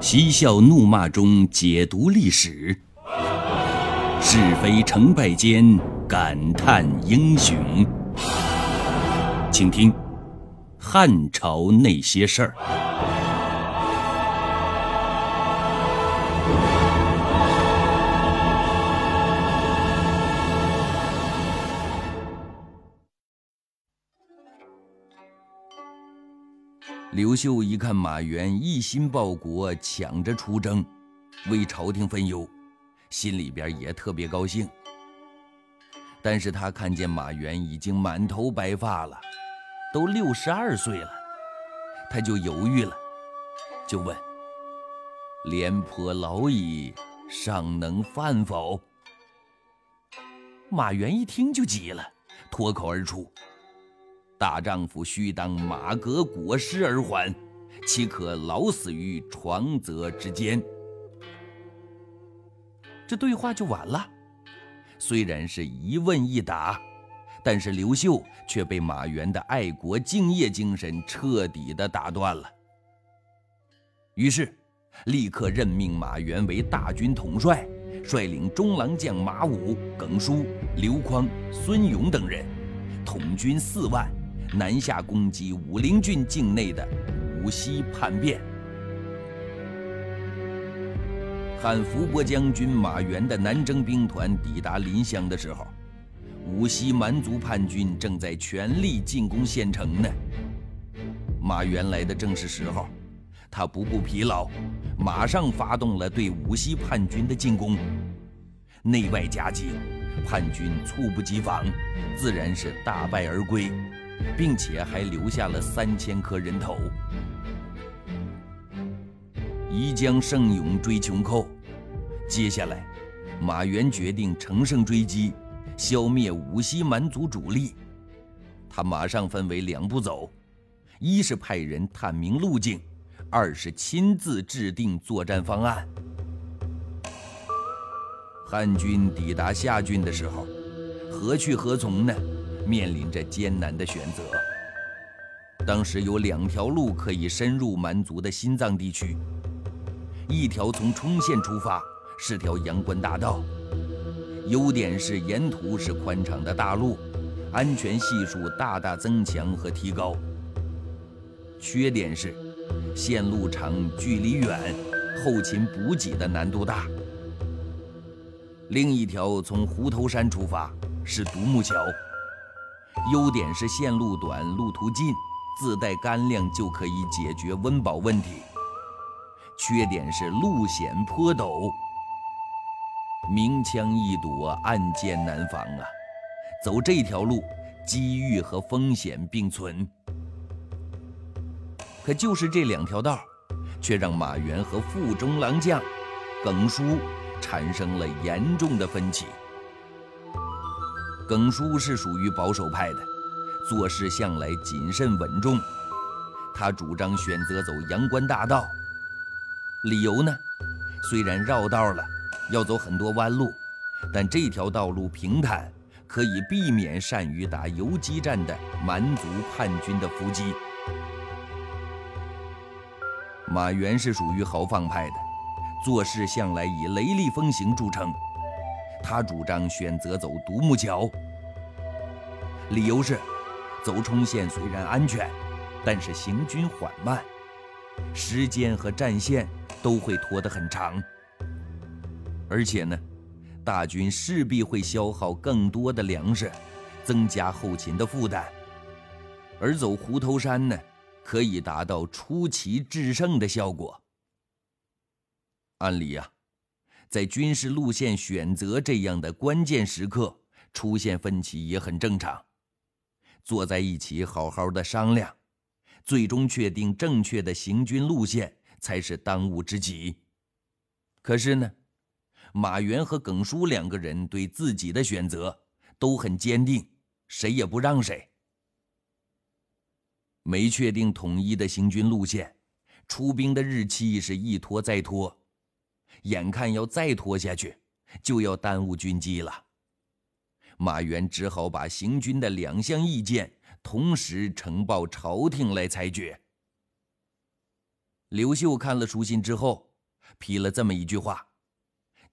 嬉笑怒骂中解读历史，是非成败间感叹英雄。请听《汉朝那些事儿》。刘秀一看马援一心报国，抢着出征，为朝廷分忧，心里边也特别高兴。但是他看见马援已经满头白发了，都六十二岁了，他就犹豫了，就问：“廉颇老矣，尚能饭否？”马援一听就急了，脱口而出。大丈夫须当马革裹尸而还，岂可老死于床泽之间？这对话就完了。虽然是一问一答，但是刘秀却被马援的爱国敬业精神彻底的打断了。于是，立刻任命马援为大军统帅，率领中郎将马武、耿舒、刘匡、孙勇等人，统军四万。南下攻击武陵郡境内的武西叛变。汉伏波将军马援的南征兵团抵达临湘的时候，武西蛮族叛军正在全力进攻县城呢。马援来的正是时候，他不顾疲劳，马上发动了对武西叛军的进攻，内外夹击，叛军猝不及防，自然是大败而归。并且还留下了三千颗人头。宜将胜勇追穷寇，接下来，马援决定乘胜追击，消灭五西蛮族主力。他马上分为两步走：一是派人探明路径，二是亲自制定作战方案。汉军抵达下郡的时候，何去何从呢？面临着艰难的选择。当时有两条路可以深入蛮族的心脏地区，一条从冲县出发，是条阳关大道，优点是沿途是宽敞的大路，安全系数大大增强和提高。缺点是线路长、距离远，后勤补给的难度大。另一条从湖头山出发，是独木桥。优点是线路短、路途近，自带干粮就可以解决温饱问题。缺点是路险坡陡，明枪易躲，暗箭难防啊！走这条路，机遇和风险并存。可就是这两条道，却让马援和副中郎将耿舒产生了严重的分歧。耿叔是属于保守派的，做事向来谨慎稳重。他主张选择走阳关大道，理由呢？虽然绕道了，要走很多弯路，但这条道路平坦，可以避免善于打游击战的蛮族叛军的伏击。马援是属于豪放派的，做事向来以雷厉风行著称。他主张选择走独木桥，理由是，走冲线虽然安全，但是行军缓慢，时间和战线都会拖得很长，而且呢，大军势必会消耗更多的粮食，增加后勤的负担，而走虎头山呢，可以达到出奇制胜的效果。按理呀。在军事路线选择这样的关键时刻出现分歧也很正常，坐在一起好好的商量，最终确定正确的行军路线才是当务之急。可是呢，马原和耿舒两个人对自己的选择都很坚定，谁也不让谁。没确定统一的行军路线，出兵的日期是一拖再拖。眼看要再拖下去，就要耽误军机了。马援只好把行军的两项意见同时呈报朝廷来裁决。刘秀看了书信之后，批了这么一句话：“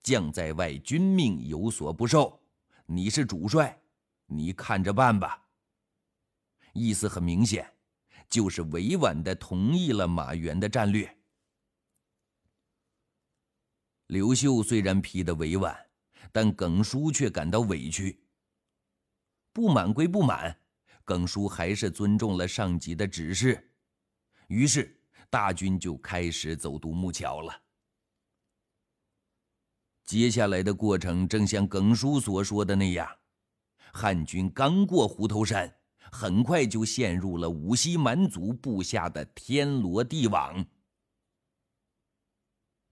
将在外，君命有所不受。你是主帅，你看着办吧。”意思很明显，就是委婉的同意了马援的战略。刘秀虽然批的委婉，但耿叔却感到委屈。不满归不满，耿叔还是尊重了上级的指示，于是大军就开始走独木桥了。接下来的过程正像耿叔所说的那样，汉军刚过虎头山，很快就陷入了五溪蛮族布下的天罗地网。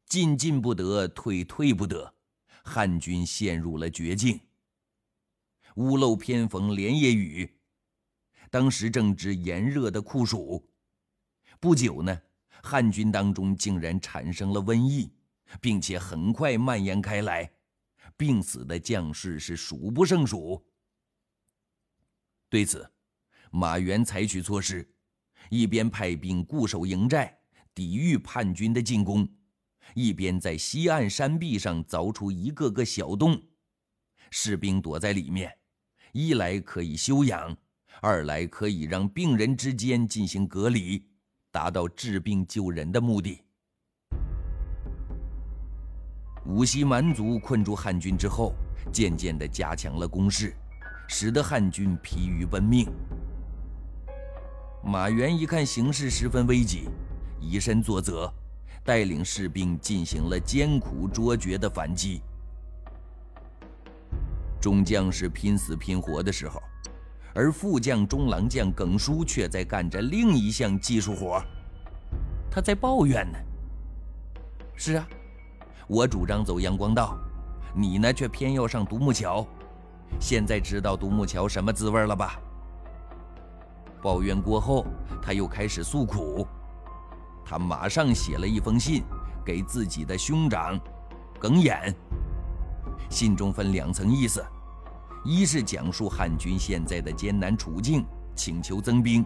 进进不得，退退不得，汉军陷入了绝境。屋漏偏逢连夜雨，当时正值炎热的酷暑，不久呢，汉军当中竟然产生了瘟疫，并且很快蔓延开来，病死的将士是数不胜数。对此，马援采取措施，一边派兵固守营寨，抵御叛军的进攻。一边在西岸山壁上凿出一个个小洞，士兵躲在里面，一来可以休养，二来可以让病人之间进行隔离，达到治病救人的目的。无锡蛮族困住汉军之后，渐渐地加强了攻势，使得汉军疲于奔命。马援一看形势十分危急，以身作则。带领士兵进行了艰苦卓绝的反击。众将士拼死拼活的时候，而副将中郎将耿叔却在干着另一项技术活他在抱怨呢。是啊，我主张走阳光道，你呢却偏要上独木桥。现在知道独木桥什么滋味了吧？抱怨过后，他又开始诉苦。他马上写了一封信给自己的兄长耿弇，信中分两层意思：一是讲述汉军现在的艰难处境，请求增兵；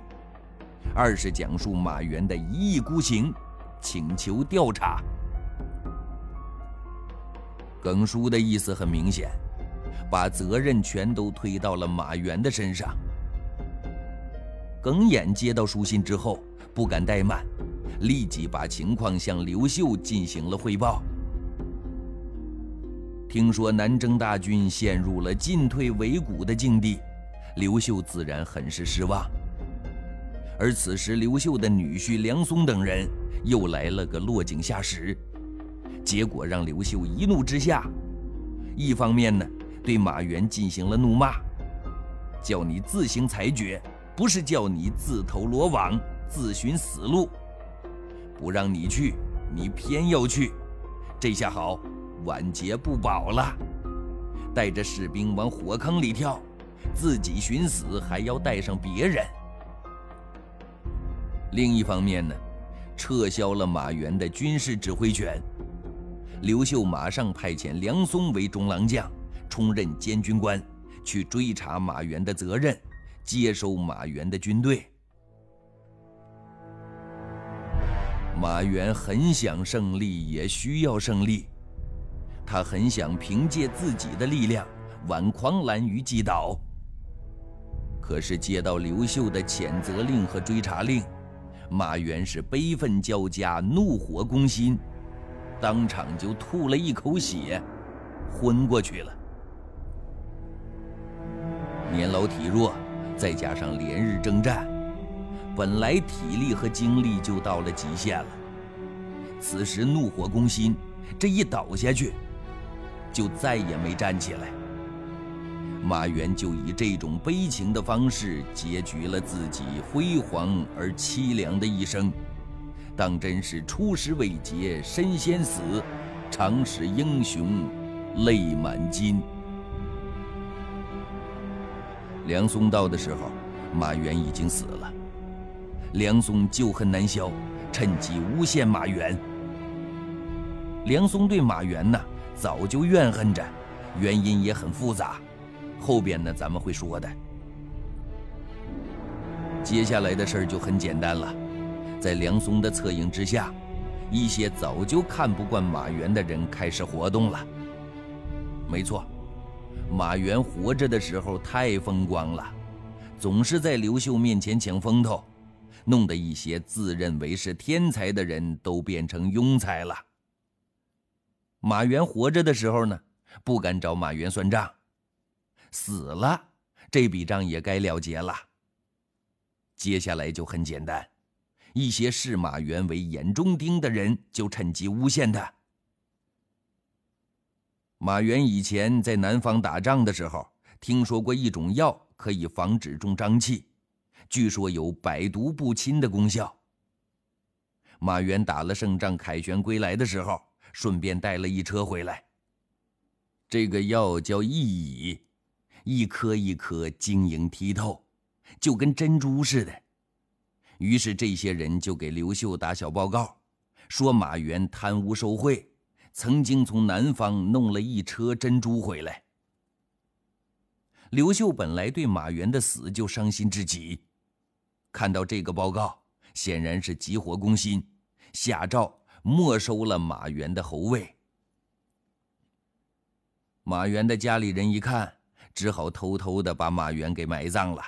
二是讲述马援的一意孤行，请求调查。耿叔的意思很明显，把责任全都推到了马援的身上。耿弇接到书信之后，不敢怠慢。立即把情况向刘秀进行了汇报。听说南征大军陷入了进退维谷的境地，刘秀自然很是失望。而此时，刘秀的女婿梁松等人又来了个落井下石，结果让刘秀一怒之下，一方面呢对马援进行了怒骂，叫你自行裁决，不是叫你自投罗网、自寻死路。不让你去，你偏要去，这下好，晚节不保了。带着士兵往火坑里跳，自己寻死还要带上别人。另一方面呢，撤销了马援的军事指挥权。刘秀马上派遣梁松为中郎将，充任监军官，去追查马援的责任，接收马援的军队。马援很想胜利，也需要胜利。他很想凭借自己的力量挽狂澜于既倒。可是接到刘秀的谴责令和追查令，马援是悲愤交加，怒火攻心，当场就吐了一口血，昏过去了。年老体弱，再加上连日征战。本来体力和精力就到了极限了，此时怒火攻心，这一倒下去，就再也没站起来。马援就以这种悲情的方式结局了自己辉煌而凄凉的一生，当真是出师未捷身先死，常使英雄泪满襟。梁松到的时候，马援已经死了。梁松旧恨难消，趁机诬陷马援。梁松对马援呢，早就怨恨着，原因也很复杂，后边呢咱们会说的。接下来的事儿就很简单了，在梁松的策应之下，一些早就看不惯马援的人开始活动了。没错，马援活着的时候太风光了，总是在刘秀面前抢风头，弄得一些自认为是天才的人都变成庸才了。马原活着的时候呢，不敢找马原算账，死了，这笔账也该了结了。接下来就很简单。一些视马原为眼中钉的人就趁机诬陷他。马原以前在南方打仗的时候，听说过一种药可以防止中瘴气，据说有百毒不侵的功效。马援打了胜仗，凯旋归来的时候，顺便带了一车回来。这个药叫益乙，一颗一颗晶莹剔透，就跟珍珠似的。于是这些人就给刘秀打小报告，说马援贪污受贿，曾经从南方弄了一车珍珠回来。刘秀本来对马援的死就伤心至极，看到这个报告，显然是急火攻心，下诏没收了马援的侯位。马援的家里人一看，只好偷偷的把马援给埋葬了。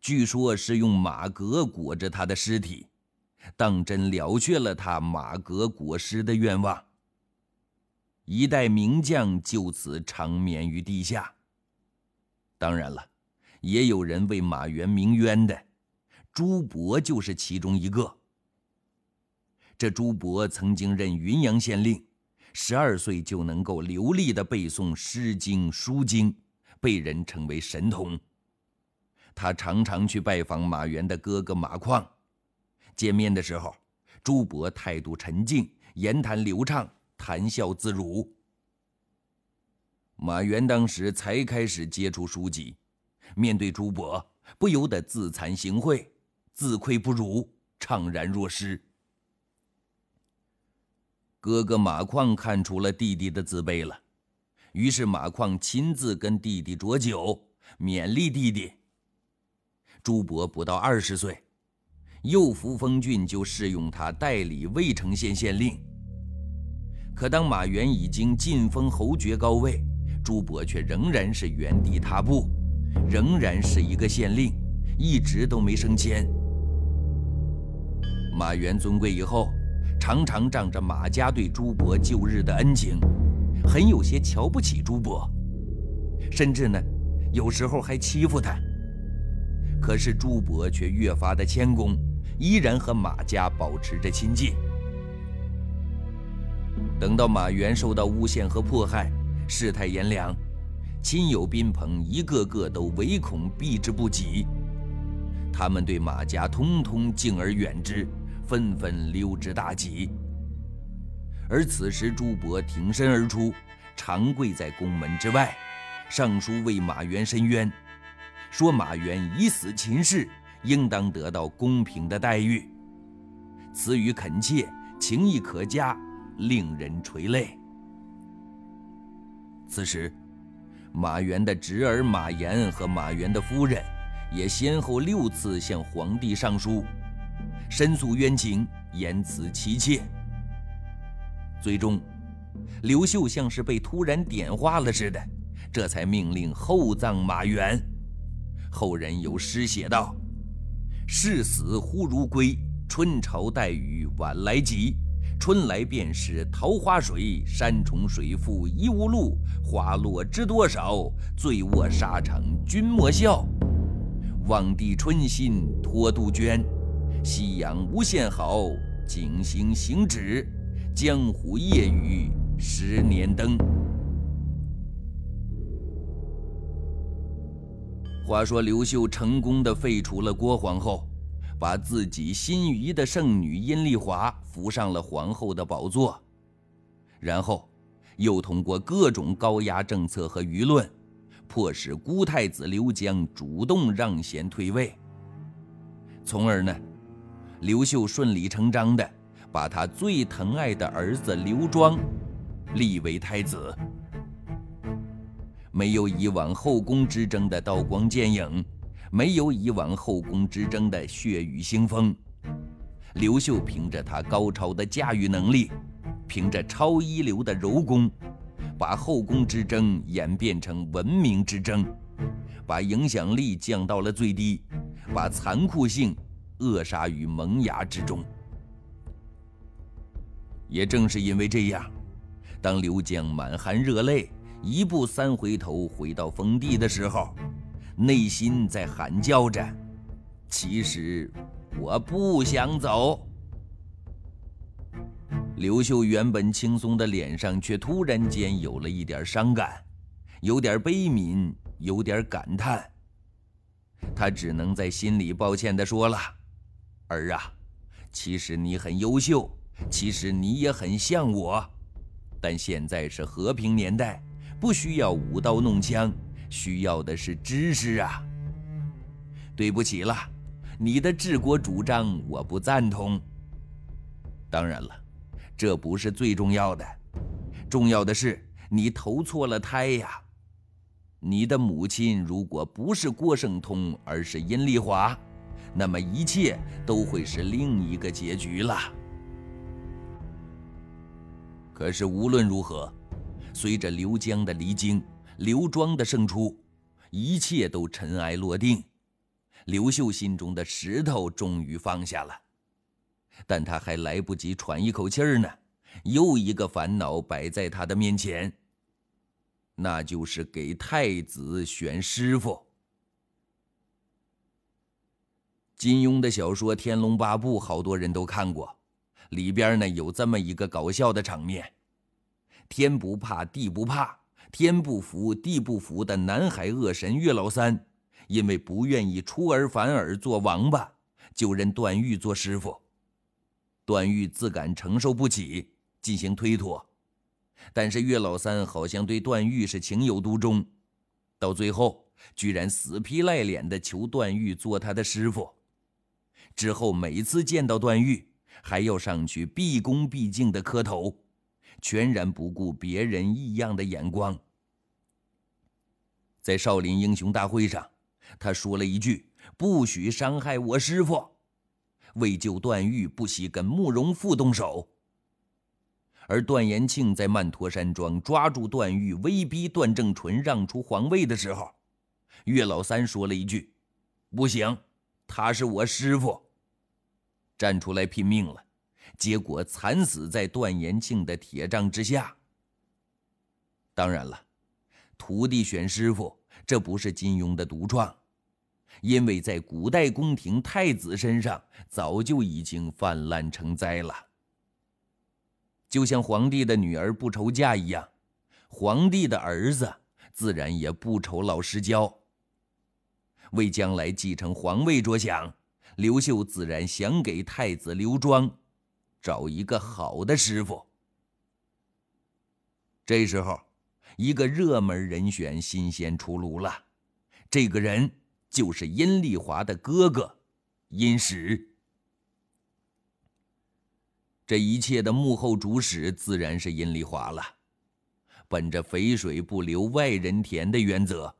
据说是用马革裹着他的尸体，当真了却了他马革裹尸的愿望。一代名将就此长眠于地下。当然了，也有人为马援鸣冤的，朱伯就是其中一个。这朱伯曾经任云阳县令，十二岁就能够流利的背诵《诗经》《书经》，被人称为神童。他常常去拜访马援的哥哥马况，见面的时候，朱伯态度沉静，言谈流畅，谈笑自如。马援当时才开始接触书籍，面对朱伯，不由得自惭形秽，自愧不如，怅然若失。哥哥马况看出了弟弟的自卑了，于是马况亲自跟弟弟酌酒，勉励弟弟。朱伯不到二十岁，右扶风郡就试用他代理渭城县县令。可当马援已经晋封侯爵高位，朱伯却仍然是原地踏步，仍然是一个县令，一直都没升迁。马援尊贵以后，常常仗着马家对朱伯旧日的恩情，很有些瞧不起朱伯，甚至呢，有时候还欺负他。可是朱伯却越发的谦恭，依然和马家保持着亲近。等到马援受到诬陷和迫害，世态炎凉，亲友宾朋一个个都唯恐避之不及，他们对马家通通敬而远之，纷纷溜之大吉。而此时朱伯挺身而出，长跪在宫门之外，上书为马援申冤。说马援以死秦氏，应当得到公平的待遇。词语恳切，情意可嘉，令人垂泪。此时，马援的侄儿马炎和马援的夫人，也先后六次向皇帝上书，申诉冤情，言辞凄切。最终，刘秀像是被突然点化了似的，这才命令厚葬马援。后人有诗写道：“视死忽如归，春潮带雨晚来急。春来便是桃花水，山重水复疑无路。花落知多少，醉卧沙场君莫笑。望帝春心托杜鹃，夕阳无限好，景行行止，江湖夜雨十年灯。”话说刘秀成功的废除了郭皇后，把自己心仪的圣女阴丽华扶上了皇后的宝座，然后又通过各种高压政策和舆论，迫使孤太子刘江主动让贤退位，从而呢，刘秀顺理成章的把他最疼爱的儿子刘庄立为太子。没有以往后宫之争的刀光剑影，没有以往后宫之争的血雨腥风，刘秀凭着他高超的驾驭能力，凭着超一流的柔功，把后宫之争演变成文明之争，把影响力降到了最低，把残酷性扼杀于萌芽之中。也正是因为这样，当刘江满含热泪，一步三回头回到封地的时候，内心在喊叫着：“其实。”我不想走。刘秀原本轻松的脸上，却突然间有了一点伤感，有点悲悯，有点感叹。他只能在心里抱歉的说了：“儿啊，其实你很优秀，其实你也很像我，但现在是和平年代，不需要舞刀弄枪，需要的是知识啊。对不起了。”你的治国主张我不赞同。当然了，这不是最重要的，重要的是你投错了胎呀。你的母亲如果不是郭圣通，而是阴丽华，那么一切都会是另一个结局了。可是无论如何，随着刘江的离京，刘庄的胜出，一切都尘埃落定。刘秀心中的石头终于放下了，但他还来不及喘一口气儿呢，又一个烦恼摆在他的面前，那就是给太子选师傅。金庸的小说《天龙八部》，好多人都看过，里边呢有这么一个搞笑的场面：天不怕地不怕，天不服地不服的南海恶神岳老三。因为不愿意出尔反尔做王八，就认段誉做师傅。段誉自感承受不起，进行推脱。但是岳老三好像对段誉是情有独钟，到最后居然死皮赖脸的求段誉做他的师傅。之后每次见到段誉，还要上去毕恭毕敬的磕头，全然不顾别人异样的眼光。在少林英雄大会上。他说了一句：“不许伤害我师傅。”为救段誉，不惜跟慕容复动手。而段延庆在曼陀山庄抓住段誉，威逼段正淳让出皇位的时候，岳老三说了一句：“不行，他是我师傅。”站出来拼命了，结果惨死在段延庆的铁杖之下。当然了，徒弟选师傅。这不是金庸的独创，因为在古代宫廷太子身上早就已经泛滥成灾了。就像皇帝的女儿不愁嫁一样，皇帝的儿子自然也不愁老师教。为将来继承皇位着想，刘秀自然想给太子刘庄找一个好的师傅。这时候。一个热门人选新鲜出炉了，这个人就是殷丽华的哥哥殷实。这一切的幕后主使自然是殷丽华了。本着肥水不流外人田的原则，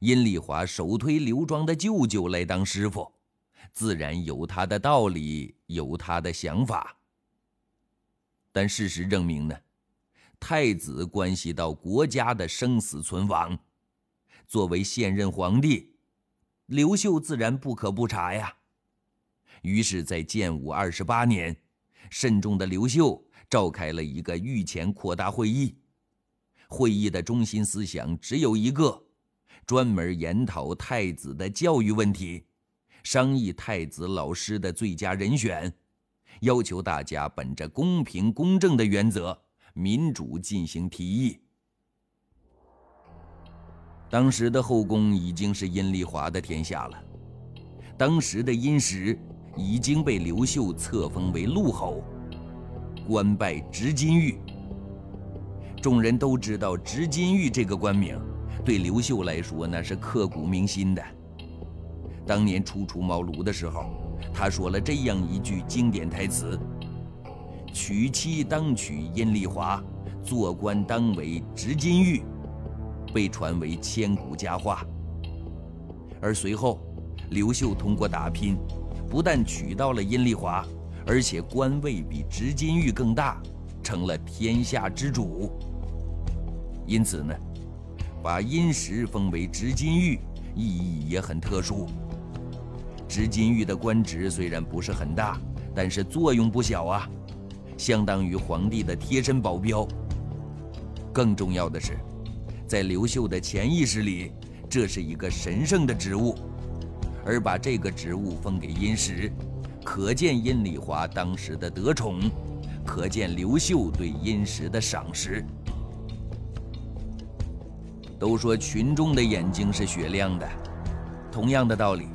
殷丽华首推刘庄的舅舅来当师傅，自然有他的道理，有他的想法。但事实证明呢？太子关系到国家的生死存亡，作为现任皇帝，刘秀自然不可不察呀。于是，在建武二十八年，慎重的刘秀召开了一个御前扩大会议。会议的中心思想只有一个：专门研讨太子的教育问题，商议太子老师的最佳人选，要求大家本着公平公正的原则。民主进行提议。当时的后宫已经是阴丽华的天下了，当时的殷实已经被刘秀册封为陆侯，官拜执金玉。众人都知道执金玉这个官名，对刘秀来说那是刻骨铭心的。当年初出茅庐的时候，他说了这样一句经典台词。娶妻当娶阴丽华，做官当为执金玉，被传为千古佳话。而随后，刘秀通过打拼，不但娶到了阴丽华，而且官位比执金玉更大，成了天下之主。因此呢，把殷实封为执金玉，意义也很特殊。执金玉的官职虽然不是很大，但是作用不小啊，相当于皇帝的贴身保镖。更重要的是，在刘秀的潜意识里，这是一个神圣的职务，而把这个职务封给殷实。可见殷礼华当时的得宠，可见刘秀对殷实的赏识。都说群众的眼睛是雪亮的，同样的道理，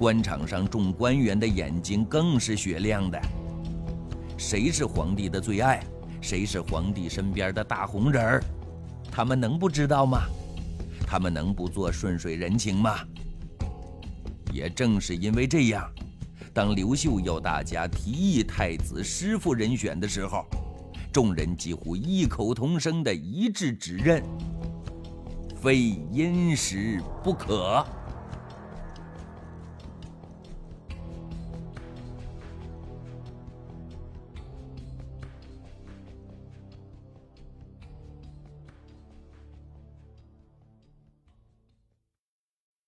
官场上众官员的眼睛更是雪亮的。谁是皇帝的最爱？谁是皇帝身边的大红人儿？他们能不知道吗？他们能不做顺水人情吗？也正是因为这样。当刘秀要大家提议太子师傅人选的时候，众人几乎异口同声的一致指认：非殷实不可。